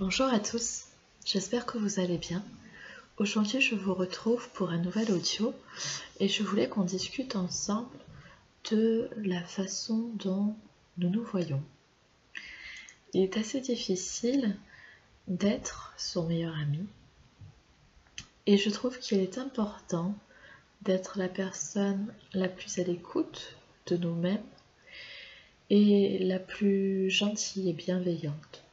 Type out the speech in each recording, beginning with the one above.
Bonjour à tous, j'espère que vous allez bien. Aujourd'hui je vous retrouve pour un nouvel audio et je voulais qu'on discute ensemble de la façon dont nous nous voyons. Il est assez difficile d'être son meilleur ami et je trouve qu'il est important d'être la personne la plus à l'écoute de nous-mêmes et la plus gentille et bienveillante.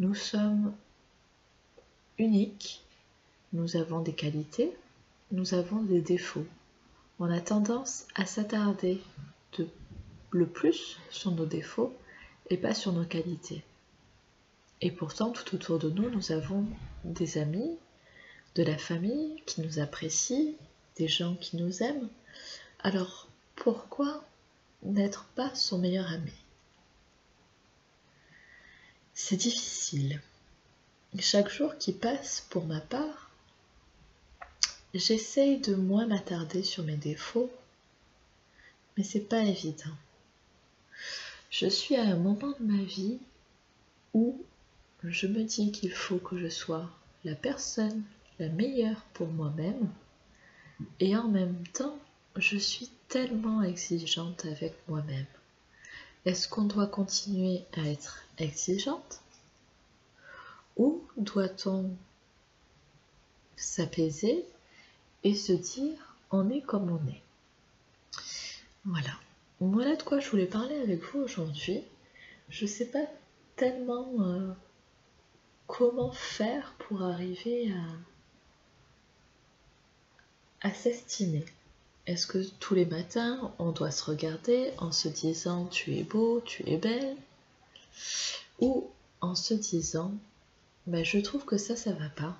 Nous sommes uniques, nous avons des qualités, nous avons des défauts. On a tendance à s'attarder le plus sur nos défauts et pas sur nos qualités. Et pourtant, tout autour de nous, nous avons des amis, de la famille qui nous apprécient, des gens qui nous aiment. Alors, pourquoi n'être pas son meilleur ami? C'est difficile. Chaque jour qui passe, pour ma part, j'essaye de moins m'attarder sur mes défauts, mais c'est pas évident. Je suis à un moment de ma vie où je me dis qu'il faut que je sois la personne la meilleure pour moi-même et en même temps je suis tellement exigeante avec moi-même. Est-ce qu'on doit continuer à être exigeante Ou doit-on s'apaiser et se dire on est comme on est Voilà. Voilà de quoi je voulais parler avec vous aujourd'hui. Je ne sais pas tellement euh, comment faire pour arriver à, à s'estimer. Est-ce que tous les matins, on doit se regarder en se disant tu es beau, tu es belle Ou en se disant ben, je trouve que ça, ça va pas,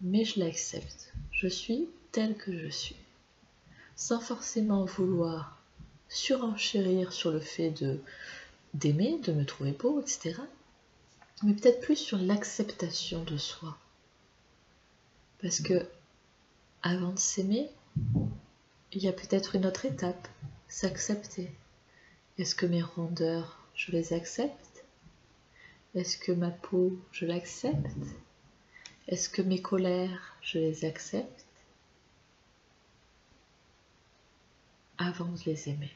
mais je l'accepte. Je suis telle que je suis. Sans forcément vouloir surenchérir sur le fait de d'aimer, de me trouver beau, etc. Mais peut-être plus sur l'acceptation de soi. Parce que avant de s'aimer, il y a peut-être une autre étape, s'accepter. Est-ce que mes rondeurs, je les accepte? Est-ce que ma peau, je l'accepte? Est-ce que mes colères, je les accepte? Avant de les aimer.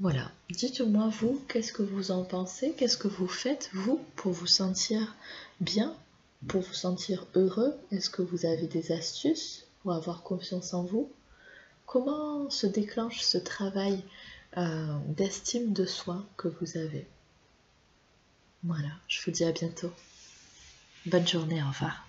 Voilà, dites-moi vous, qu'est-ce que vous en pensez? Qu'est-ce que vous faites, vous, pour vous sentir bien Pour vous sentir heureux? Est-ce que vous avez des astuces pour avoir confiance en vous? Comment se déclenche ce travail euh, d'estime de soi que vous avez? Voilà, je vous dis à bientôt. Bonne journée, au revoir.